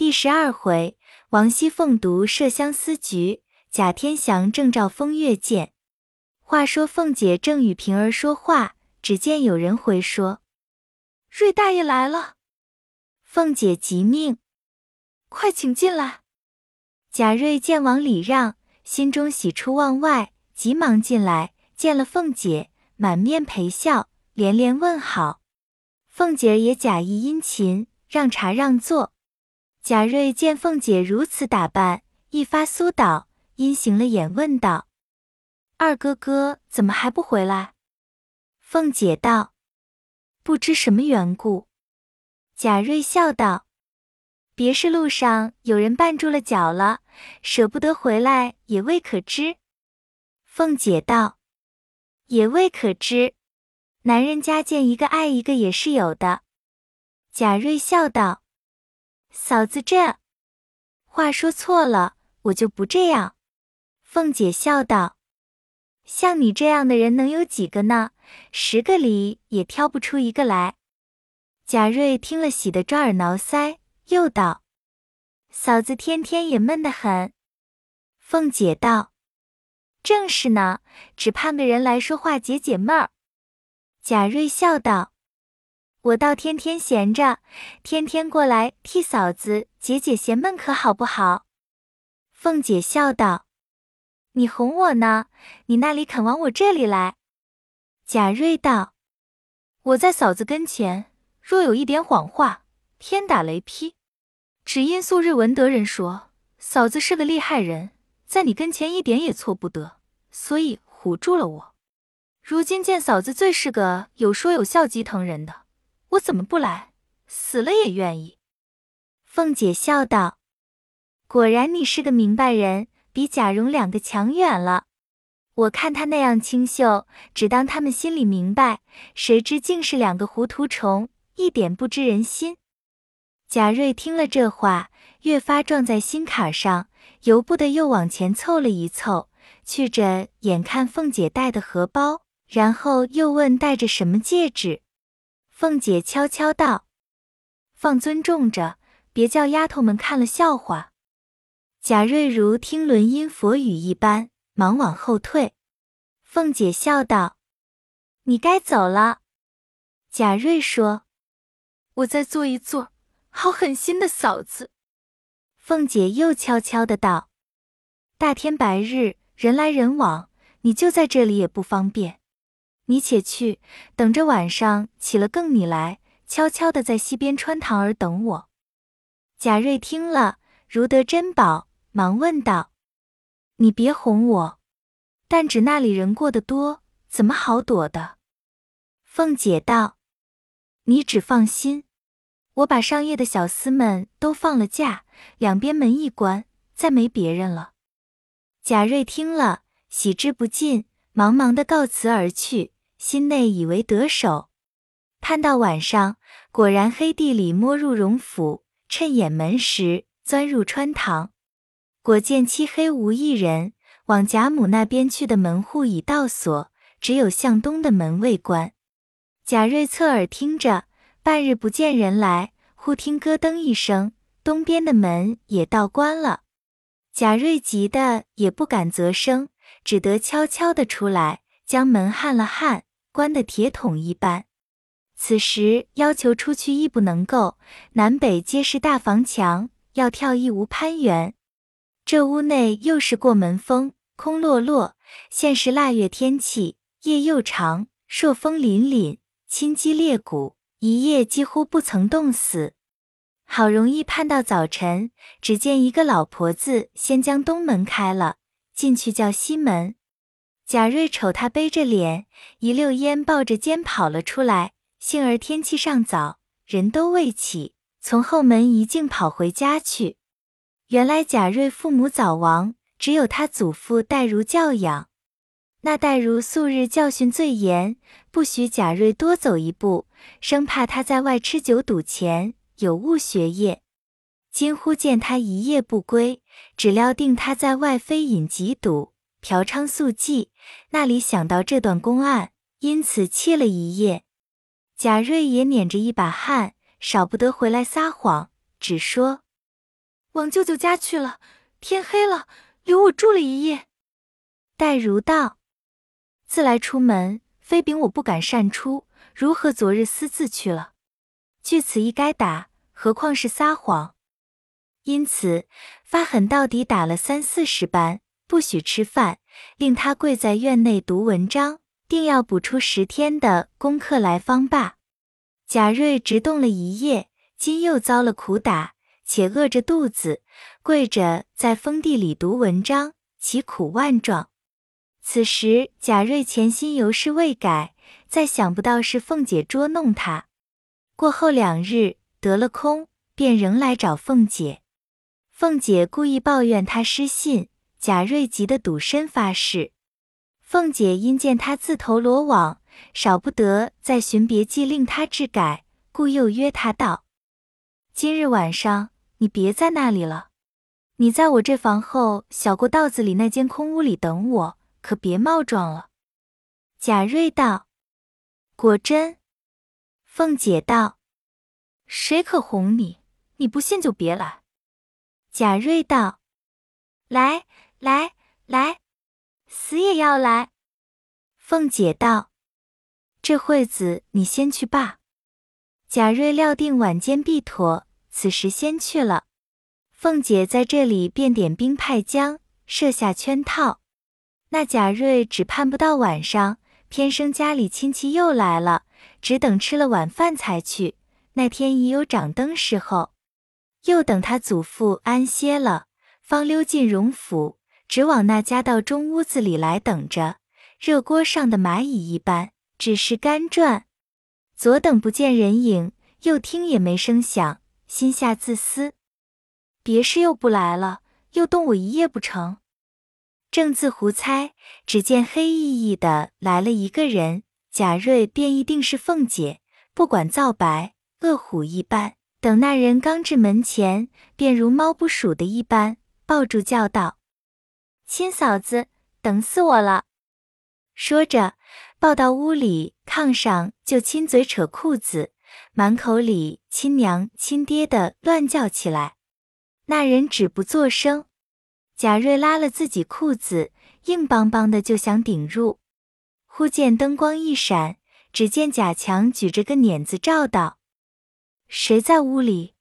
第十二回，王熙凤读麝香司局，贾天祥正照风月见。话说凤姐正与平儿说话，只见有人回说：“瑞大爷来了。”凤姐急命：“快请进来。”贾瑞见王礼让，心中喜出望外，急忙进来，见了凤姐，满面陪笑，连连问好。凤姐也假意殷勤，让茶让座。贾瑞见凤姐如此打扮，一发苏倒，因行了眼，问道：“二哥哥怎么还不回来？”凤姐道：“不知什么缘故。”贾瑞笑道：“别是路上有人绊住了脚了，舍不得回来，也未可知。”凤姐道：“也未可知，男人家见一个爱一个也是有的。”贾瑞笑道。嫂子，这话说错了，我就不这样。凤姐笑道：“像你这样的人能有几个呢？十个里也挑不出一个来。”贾瑞听了，喜得抓耳挠腮，又道：“嫂子天天也闷得很。”凤姐道：“正是呢，只盼个人来说话解解闷儿。”贾瑞笑道。我倒天天闲着，天天过来替嫂子解解闲闷，可好不好？凤姐笑道：“你哄我呢，你那里肯往我这里来？”贾瑞道：“我在嫂子跟前，若有一点谎话，天打雷劈。只因素日闻得人说嫂子是个厉害人，在你跟前一点也错不得，所以唬住了我。如今见嫂子最是个有说有笑、极疼人的。”我怎么不来？死了也愿意。凤姐笑道：“果然你是个明白人，比贾蓉两个强远了。我看他那样清秀，只当他们心里明白，谁知竟是两个糊涂虫，一点不知人心。”贾瑞听了这话，越发撞在心坎上，由不得又往前凑了一凑，去着眼看凤姐戴的荷包，然后又问戴着什么戒指。凤姐悄悄道：“放尊重着，别叫丫头们看了笑话。”贾瑞如听轮音佛语一般，忙往后退。凤姐笑道：“你该走了。”贾瑞说：“我再坐一坐，好狠心的嫂子。”凤姐又悄悄的道：“大天白日，人来人往，你就在这里也不方便。”你且去，等着晚上起了更你来，悄悄的在西边穿堂儿等我。贾瑞听了，如得珍宝，忙问道：“你别哄我，但只那里人过得多，怎么好躲的？”凤姐道：“你只放心，我把上夜的小厮们都放了假，两边门一关，再没别人了。”贾瑞听了，喜之不尽，忙忙的告辞而去。心内以为得手，盼到晚上，果然黑地里摸入荣府，趁掩门时钻入穿堂，果见漆黑无一人。往贾母那边去的门户已倒锁，只有向东的门未关。贾瑞侧耳听着，半日不见人来，忽听咯噔一声，东边的门也倒关了。贾瑞急得也不敢啧声，只得悄悄的出来，将门焊了焊。关的铁桶一般，此时要求出去亦不能够，南北皆是大房墙，要跳亦无攀援。这屋内又是过门风，空落落，现是腊月天气，夜又长，朔风凛凛，侵肌裂骨，一夜几乎不曾冻死。好容易盼到早晨，只见一个老婆子先将东门开了，进去叫西门。贾瑞瞅他背着脸，一溜烟抱着肩跑了出来。幸而天气尚早，人都未起，从后门一径跑回家去。原来贾瑞父母早亡，只有他祖父戴如教养。那戴如素日教训最严，不许贾瑞多走一步，生怕他在外吃酒赌钱，有误学业。今忽见他一夜不归，只料定他在外非饮即赌。嫖娼宿妓，那里想到这段公案，因此歇了一夜。贾瑞也捻着一把汗，少不得回来撒谎，只说往舅舅家去了。天黑了，留我住了一夜。黛如道：“自来出门，非禀我不敢擅出，如何昨日私自去了？据此一该打，何况是撒谎？因此发狠到底，打了三四十班，不许吃饭，令他跪在院内读文章，定要补出十天的功课来方罢。贾瑞直动了一夜，今又遭了苦打，且饿着肚子，跪着在封地里读文章，其苦万状。此时贾瑞潜心犹是未改，再想不到是凤姐捉弄他。过后两日得了空，便仍来找凤姐。凤姐故意抱怨他失信，贾瑞急得赌身发誓。凤姐因见他自投罗网，少不得再寻别计令他治改，故又约他道：“今日晚上你别在那里了，你在我这房后小过道子里那间空屋里等我，可别冒撞了。”贾瑞道：“果真？”凤姐道：“谁可哄你？你不信就别来。”贾瑞道：“来来来，死也要来。”凤姐道：“这会子你先去罢。”贾瑞料定晚间必妥，此时先去了。凤姐在这里便点兵派将，设下圈套。那贾瑞只盼不到晚上，偏生家里亲戚又来了，只等吃了晚饭才去。那天已有掌灯时候。又等他祖父安歇了，方溜进荣府，只往那家道中屋子里来等着。热锅上的蚂蚁一般，只是干转。左等不见人影，右听也没声响，心下自私，别是又不来了，又冻我一夜不成？正自胡猜，只见黑熠熠的来了一个人，贾瑞便一定是凤姐，不管皂白，恶虎一般。等那人刚至门前，便如猫不鼠的一般，抱住叫道：“亲嫂子，等死我了！”说着，抱到屋里炕上，就亲嘴扯裤子，满口里亲娘亲爹的乱叫起来。那人只不作声。贾瑞拉了自己裤子，硬邦邦的就想顶入，忽见灯光一闪，只见贾强举着个碾子照道。谁在屋里？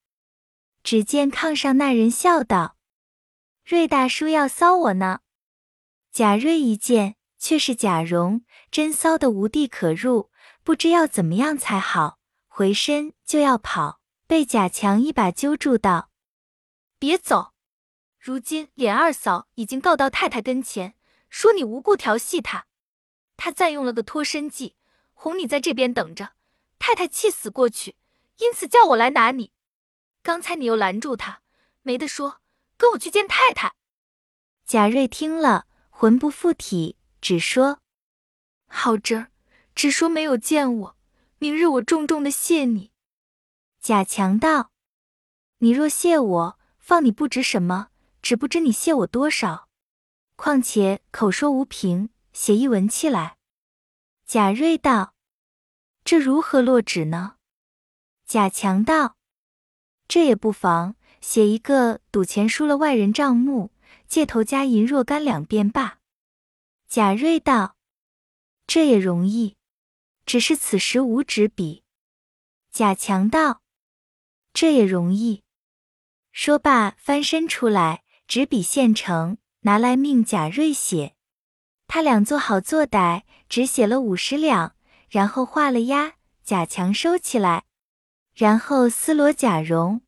只见炕上那人笑道：“瑞大叔要骚我呢。”贾瑞一见，却是贾蓉，真骚的无地可入，不知要怎么样才好，回身就要跑，被贾强一把揪住道：“别走！如今琏二嫂已经告到太太跟前，说你无故调戏她，她暂用了个脱身计，哄你在这边等着，太太气死过去。”因此叫我来拿你，刚才你又拦住他，没得说，跟我去见太太。贾瑞听了，魂不附体，只说好侄儿，只说没有见我，明日我重重的谢你。贾强道：“你若谢我，放你不值什么，只不知你谢我多少。况且口说无凭，写一文契来。”贾瑞道：“这如何落纸呢？”贾强道：“这也不妨，写一个赌钱输了外人账目，借头加银若干两便罢。”贾瑞道：“这也容易，只是此时无纸笔。”贾强道：“这也容易。”说罢，翻身出来，纸笔现成，拿来命贾瑞写。他俩做好做歹，只写了五十两，然后画了押，贾强收起来。然后撕罗贾蓉，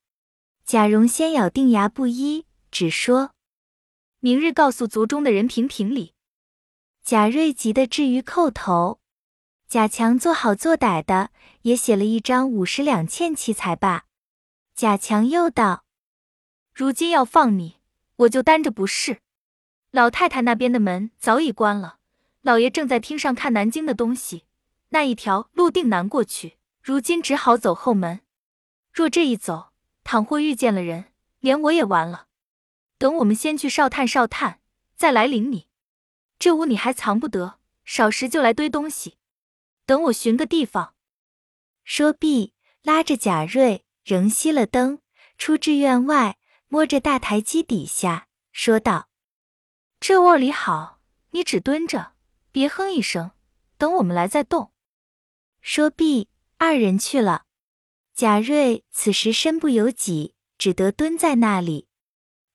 贾蓉先咬定牙不依，只说明日告诉族中的人评评理。贾瑞急得至于叩头。贾强做好做歹的，也写了一张五十两欠期才罢。贾强又道：“如今要放你，我就担着不是。老太太那边的门早已关了，老爷正在厅上看南京的东西，那一条路定难过去。”如今只好走后门，若这一走，倘或遇见了人，连我也完了。等我们先去哨探哨探，再来领你。这屋你还藏不得，少时就来堆东西。等我寻个地方。说毕，拉着贾瑞，仍熄了灯，出至院外，摸着大台基底下，说道：“这窝里好，你只蹲着，别哼一声，等我们来再动。”说毕，二人去了。贾瑞此时身不由己，只得蹲在那里，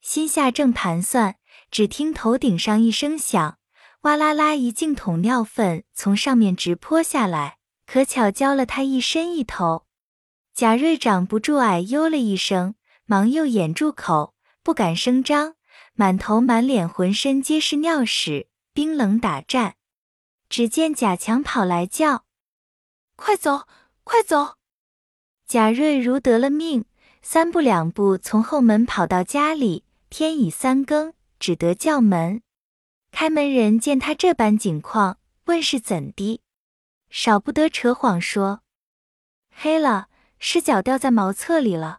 心下正盘算，只听头顶上一声响，哇啦啦一净桶尿粪从上面直泼下来，可巧浇了他一身一头。贾瑞长不住，哎呦了一声，忙又掩住口，不敢声张，满头满脸浑身皆是尿屎，冰冷打颤。只见贾强跑来叫：“快走，快走！”贾瑞如得了命，三步两步从后门跑到家里。天已三更，只得叫门。开门人见他这般景况，问是怎的，少不得扯谎说：“黑了，失脚掉在茅厕里了。”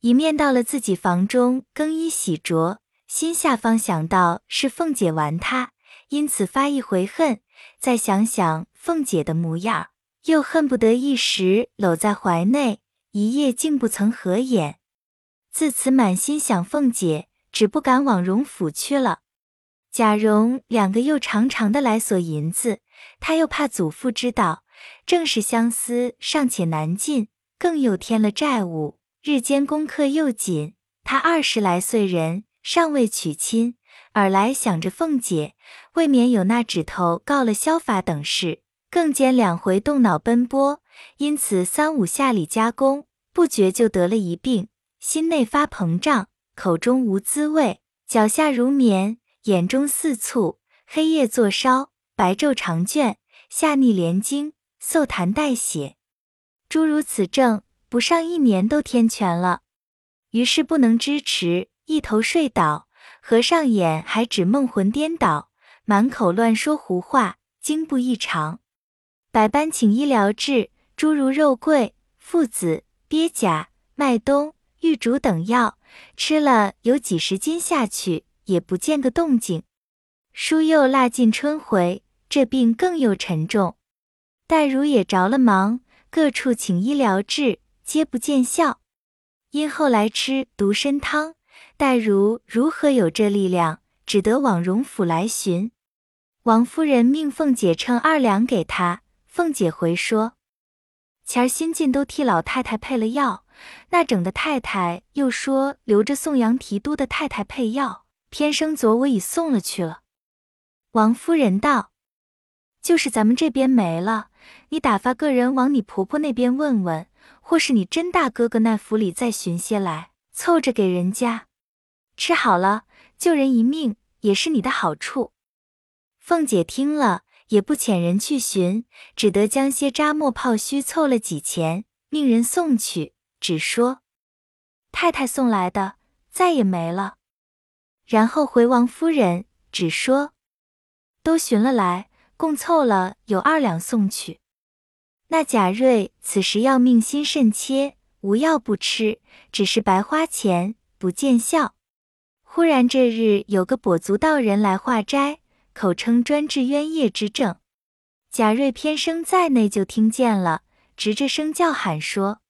一面到了自己房中更衣洗濯，心下方想到是凤姐玩他，因此发一回恨。再想想凤姐的模样。又恨不得一时搂在怀内，一夜竟不曾合眼。自此满心想凤姐，只不敢往荣府去了。贾蓉两个又常常的来索银子，他又怕祖父知道，正是相思尚且难尽，更又添了债务，日间功课又紧。他二十来岁人，尚未娶亲，尔来想着凤姐，未免有那指头告了消法等事。更兼两回动脑奔波，因此三五下里加工，不觉就得了一病，心内发膨胀，口中无滋味，脚下如棉，眼中似醋，黑夜作烧，白昼长倦，下逆连经，嗽痰带血，诸如此症，不上一年都天全了。于是不能支持，一头睡倒，合上眼还只梦魂颠倒，满口乱说胡话，经不异常。百般请医疗治，诸如肉桂、附子、鳖甲、麦冬、玉竹等药，吃了有几十斤下去，也不见个动静。书又腊尽春回，这病更又沉重。黛如也着了忙，各处请医疗治，皆不见效。因后来吃独参汤，黛如如何有这力量？只得往荣府来寻王夫人，命凤姐称二两给他。凤姐回说：“前儿新进都替老太太配了药，那整的太太又说留着送杨提督的太太配药，偏生昨我已送了去了。”王夫人道：“就是咱们这边没了，你打发个人往你婆婆那边问问，或是你甄大哥哥那府里再寻些来，凑着给人家吃好了，救人一命也是你的好处。”凤姐听了。也不遣人去寻，只得将些扎墨泡须凑了几钱，命人送去，只说太太送来的，再也没了。然后回王夫人，只说都寻了来，共凑了有二两送去。那贾瑞此时要命心甚切，无药不吃，只是白花钱，不见效。忽然这日有个跛足道人来化斋。口称专治冤业之症，贾瑞偏生在内就听见了，直着声叫喊说：“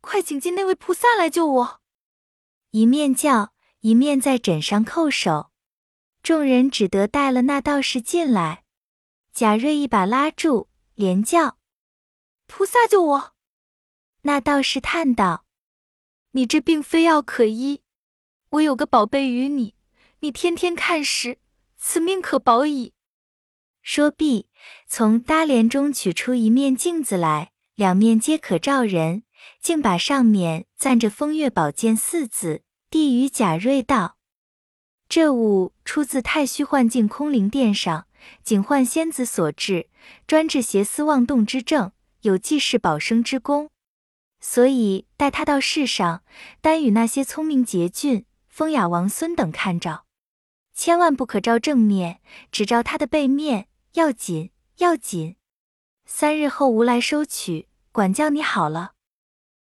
快请进那位菩萨来救我！”一面叫，一面在枕上叩首。众人只得带了那道士进来。贾瑞一把拉住，连叫：“菩萨救我！”那道士叹道：“你这病非药可医，我有个宝贝与你，你天天看时。”此命可保矣。说毕，从搭帘中取出一面镜子来，两面皆可照人。竟把上面暂着“风月宝剑”四字，递与贾瑞道：“这物出自太虚幻境空灵殿上，警幻仙子所制，专治邪思妄动之症，有济世保生之功。所以带他到世上，单与那些聪明捷俊、风雅王孙等看照。”千万不可照正面，只照他的背面，要紧要紧。三日后无来收取，管教你好了。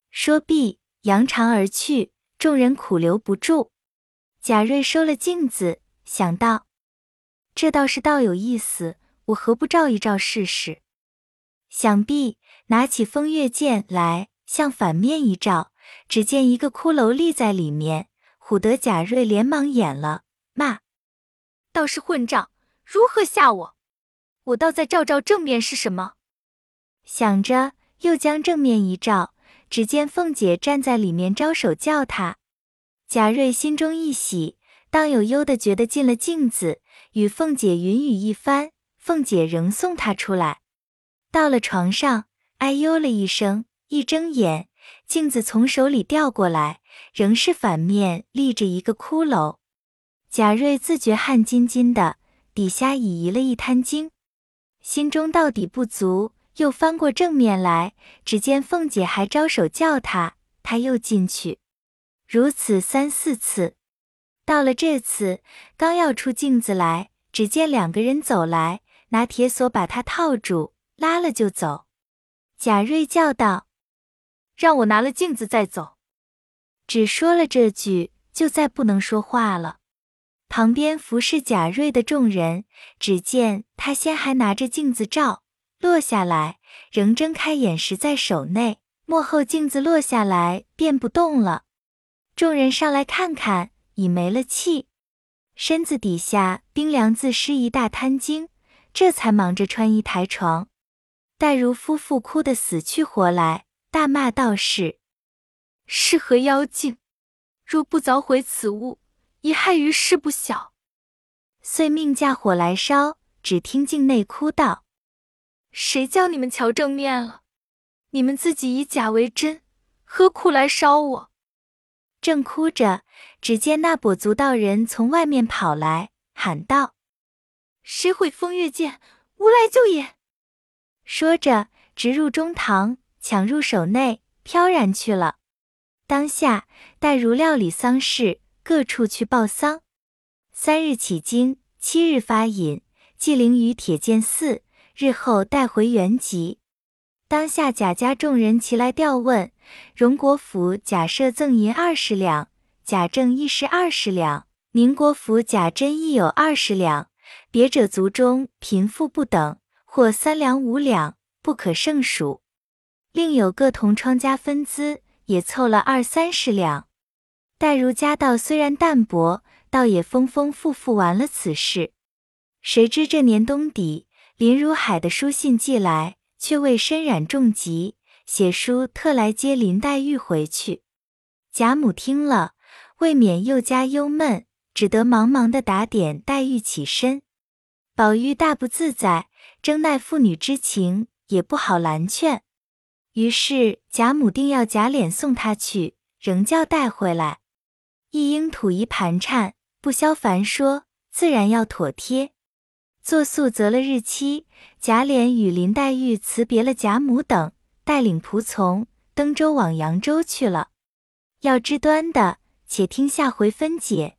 说毕，扬长而去，众人苦留不住。贾瑞收了镜子，想到这倒是倒有意思，我何不照一照试试？想必拿起风月剑来，向反面一照，只见一个骷髅立在里面，唬得贾瑞连忙掩了，骂：“倒是混账，如何吓我？我倒再照照正面是什么？”想着，又将正面一照，只见凤姐站在里面招手叫他。贾瑞心中一喜，当有忧的觉得进了镜子，与凤姐云雨一番，凤姐仍送他出来。到了床上，哎呦了一声，一睁眼，镜子从手里掉过来，仍是反面立着一个骷髅。贾瑞自觉汗津津的，底下已移了一滩精，心中到底不足。又翻过正面来，只见凤姐还招手叫他，他又进去，如此三四次。到了这次，刚要出镜子来，只见两个人走来，拿铁锁把他套住，拉了就走。贾瑞叫道：“让我拿了镜子再走。”只说了这句，就再不能说话了。旁边服侍贾瑞的众人，只见他先还拿着镜子照。落下来，仍睁开眼时在手内，幕后镜子落下来便不动了。众人上来看看，已没了气，身子底下冰凉自湿一大滩精，这才忙着穿衣抬床。黛如夫妇哭得死去活来，大骂道是是何妖精？若不凿毁此物，已害于事不小。遂命架火来烧，只听境内哭道。谁叫你们瞧正面了？你们自己以假为真，何苦来烧我？正哭着，只见那跛足道人从外面跑来，喊道：“谁毁风月剑？吾来救也！”说着，直入中堂，抢入手内，飘然去了。当下，待如料理丧事，各处去报丧。三日起经，七日发引，祭灵于铁剑寺。日后带回原籍。当下贾家众人齐来调问，荣国府贾赦赠银二十两，贾政亦是二十两，宁国府贾珍亦有二十两。别者族中贫富不等，或三两五两，不可胜数。另有各同窗家分资，也凑了二三十两。黛如家道虽然淡薄，倒也丰丰富富完了此事。谁知这年冬底。林如海的书信寄来，却未身染重疾，写书特来接林黛玉回去。贾母听了，未免又加忧闷，只得忙忙的打点黛玉起身。宝玉大不自在，争奈父女之情，也不好拦劝。于是贾母定要贾琏送他去，仍叫带回来。一应吐一盘缠，不消凡说，自然要妥帖。作素择了日期，贾琏与林黛玉辞别了贾母等，带领仆从登舟往扬州去了。要知端的，且听下回分解。